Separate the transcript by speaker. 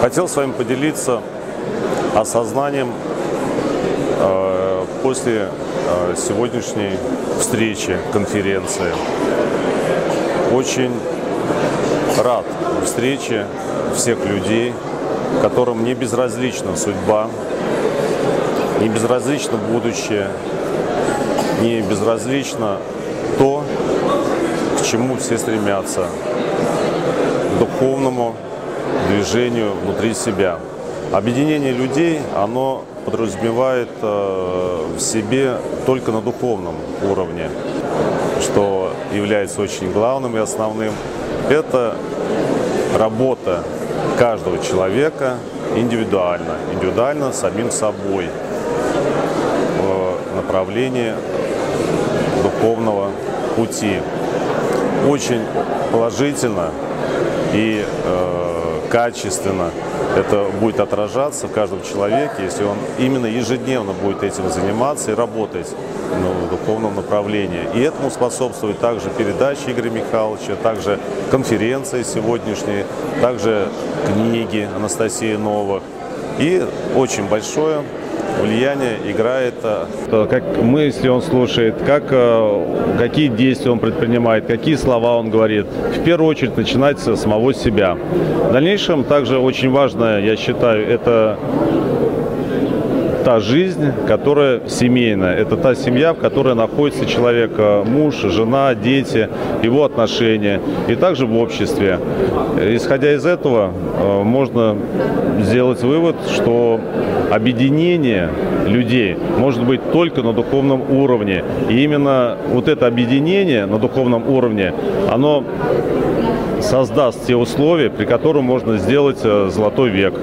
Speaker 1: Хотел с вами поделиться осознанием э, после э, сегодняшней встречи, конференции. Очень рад встрече всех людей, которым не безразлична судьба, не безразлично будущее, не безразлично то, к чему все стремятся, к духовному движению внутри себя. Объединение людей, оно подразумевает э, в себе только на духовном уровне, что является очень главным и основным. Это работа каждого человека индивидуально, индивидуально самим собой в направлении духовного пути. Очень положительно и э, качественно это будет отражаться в каждом человеке, если он именно ежедневно будет этим заниматься и работать ну, в духовном направлении. И этому способствует также передача Игоря Михайловича, также конференции сегодняшние, также книги Анастасии Новых. И очень большое влияние играет.
Speaker 2: Э, как мысли он слушает, как, э, какие действия он предпринимает, какие слова он говорит. В первую очередь начинать с самого себя. В дальнейшем также очень важно, я считаю, это та жизнь, которая семейная. Это та семья, в которой находится человек, э, муж, жена, дети, его отношения. И также в обществе. Исходя из этого, можно сделать вывод, что объединение людей может быть только на духовном уровне. И именно вот это объединение на духовном уровне, оно создаст те условия, при котором можно сделать э, золотой век.